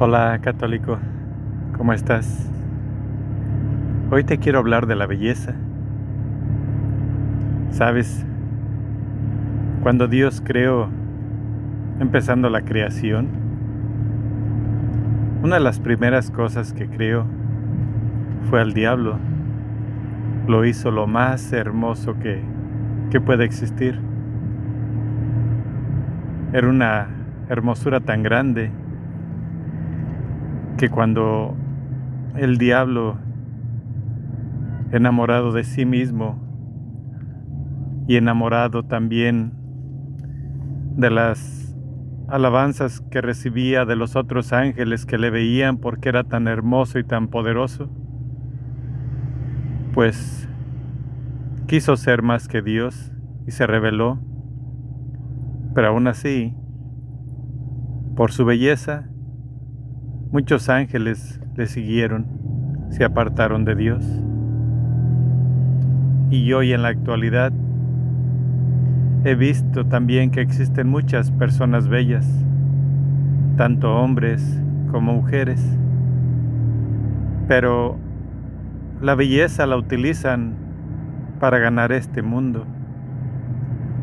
Hola católico, ¿cómo estás? Hoy te quiero hablar de la belleza. ¿Sabes? Cuando Dios creó, empezando la creación, una de las primeras cosas que creó fue al diablo. Lo hizo lo más hermoso que, que puede existir. Era una hermosura tan grande que cuando el diablo, enamorado de sí mismo y enamorado también de las alabanzas que recibía de los otros ángeles que le veían porque era tan hermoso y tan poderoso, pues quiso ser más que Dios y se reveló, pero aún así, por su belleza, Muchos ángeles le siguieron, se apartaron de Dios. Y hoy en la actualidad he visto también que existen muchas personas bellas, tanto hombres como mujeres. Pero la belleza la utilizan para ganar este mundo.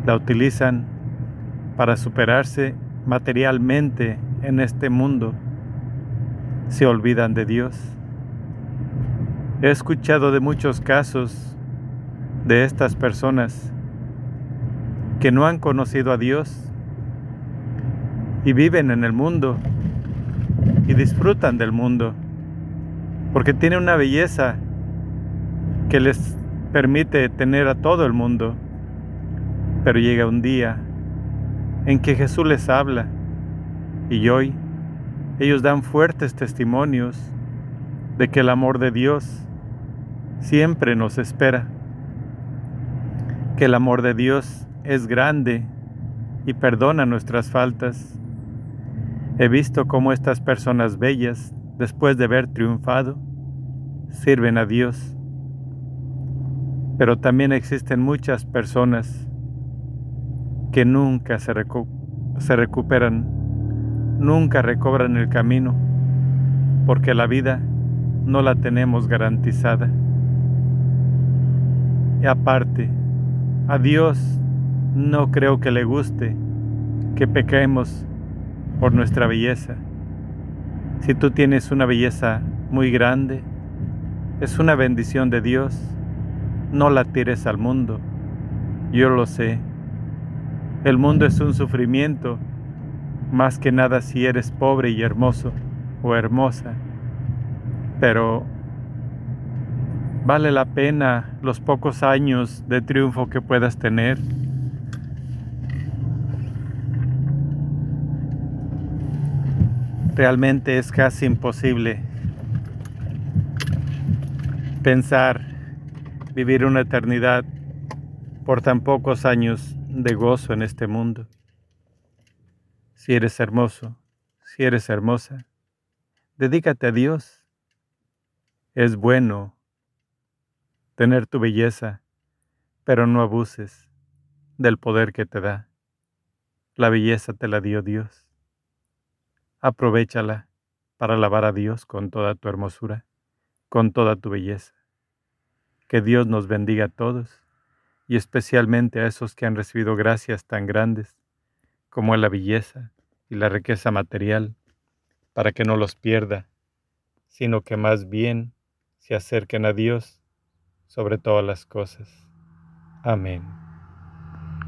La utilizan para superarse materialmente en este mundo se olvidan de Dios. He escuchado de muchos casos de estas personas que no han conocido a Dios y viven en el mundo y disfrutan del mundo porque tiene una belleza que les permite tener a todo el mundo. Pero llega un día en que Jesús les habla y hoy ellos dan fuertes testimonios de que el amor de Dios siempre nos espera, que el amor de Dios es grande y perdona nuestras faltas. He visto cómo estas personas bellas, después de haber triunfado, sirven a Dios. Pero también existen muchas personas que nunca se, se recuperan nunca recobran el camino, porque la vida no la tenemos garantizada. Y aparte, a Dios no creo que le guste que pequemos por nuestra belleza. Si tú tienes una belleza muy grande, es una bendición de Dios. No la tires al mundo. Yo lo sé. El mundo es un sufrimiento más que nada si eres pobre y hermoso o hermosa, pero vale la pena los pocos años de triunfo que puedas tener. Realmente es casi imposible pensar vivir una eternidad por tan pocos años de gozo en este mundo si eres hermoso, si eres hermosa, dedícate a Dios. Es bueno tener tu belleza, pero no abuses del poder que te da. La belleza te la dio Dios. Aprovechala para alabar a Dios con toda tu hermosura, con toda tu belleza. Que Dios nos bendiga a todos y especialmente a esos que han recibido gracias tan grandes como la belleza, y la riqueza material, para que no los pierda, sino que más bien se acerquen a Dios sobre todas las cosas. Amén.